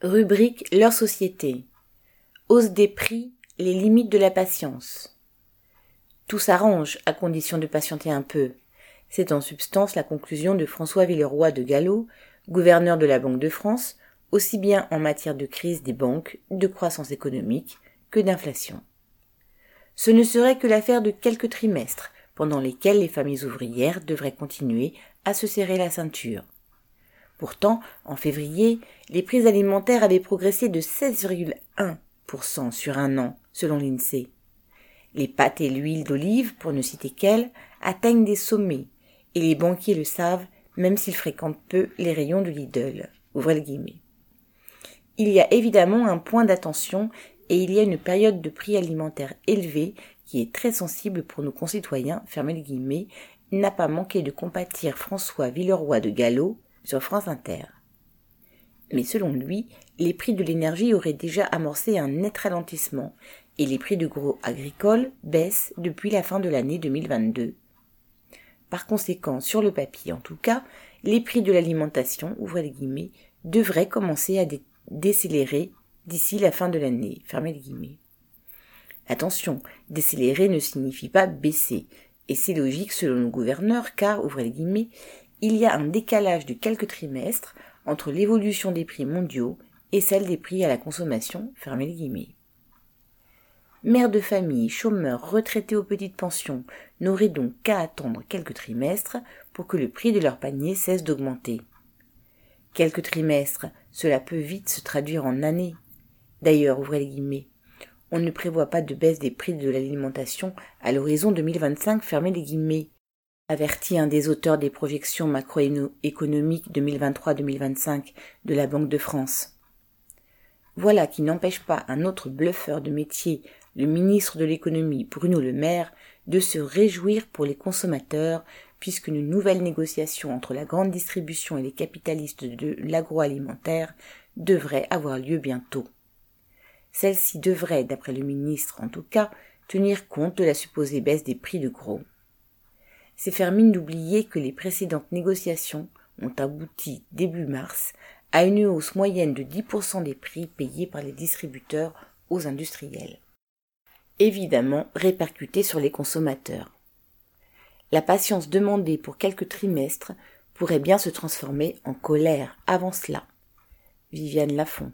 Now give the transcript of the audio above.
Rubrique Leur société. Hausse des prix, les limites de la patience. Tout s'arrange à condition de patienter un peu. C'est en substance la conclusion de François Villeroy de Gallo, gouverneur de la Banque de France, aussi bien en matière de crise des banques, de croissance économique que d'inflation. Ce ne serait que l'affaire de quelques trimestres, pendant lesquels les familles ouvrières devraient continuer à se serrer la ceinture. Pourtant, en février, les prix alimentaires avaient progressé de 16,1% sur un an, selon l'INSEE. Les pâtes et l'huile d'olive, pour ne citer qu'elles, atteignent des sommets, et les banquiers le savent, même s'ils fréquentent peu les rayons de Lidl. Il y a évidemment un point d'attention et il y a une période de prix alimentaires élevés qui est très sensible pour nos concitoyens, fermez n'a pas manqué de compatir François Villeroy de Gallo, sur France Inter. Mais selon lui, les prix de l'énergie auraient déjà amorcé un net ralentissement et les prix de gros agricoles baissent depuis la fin de l'année 2022. Par conséquent, sur le papier en tout cas, les prix de l'alimentation, devraient commencer à décélérer d'ici la fin de l'année. Attention, décélérer ne signifie pas baisser, et c'est logique selon le gouverneur car, il y a un décalage de quelques trimestres entre l'évolution des prix mondiaux et celle des prix à la consommation, les guillemets. Mères de famille, chômeurs, retraités aux petites pensions n'auraient donc qu'à attendre quelques trimestres pour que le prix de leur panier cesse d'augmenter. Quelques trimestres, cela peut vite se traduire en années. D'ailleurs, ouvrez les guillemets, on ne prévoit pas de baisse des prix de l'alimentation à l'horizon 2025, fermez les guillemets avertit un des auteurs des projections macroéconomiques 2023-2025 de la Banque de France. Voilà qui n'empêche pas un autre bluffeur de métier, le ministre de l'économie Bruno Le Maire, de se réjouir pour les consommateurs puisqu'une nouvelle négociation entre la grande distribution et les capitalistes de l'agroalimentaire devrait avoir lieu bientôt. Celle-ci devrait, d'après le ministre en tout cas, tenir compte de la supposée baisse des prix de gros c'est faire d'oublier que les précédentes négociations ont abouti début mars à une hausse moyenne de 10% des prix payés par les distributeurs aux industriels. Évidemment répercuté sur les consommateurs. La patience demandée pour quelques trimestres pourrait bien se transformer en colère avant cela. Viviane Lafont.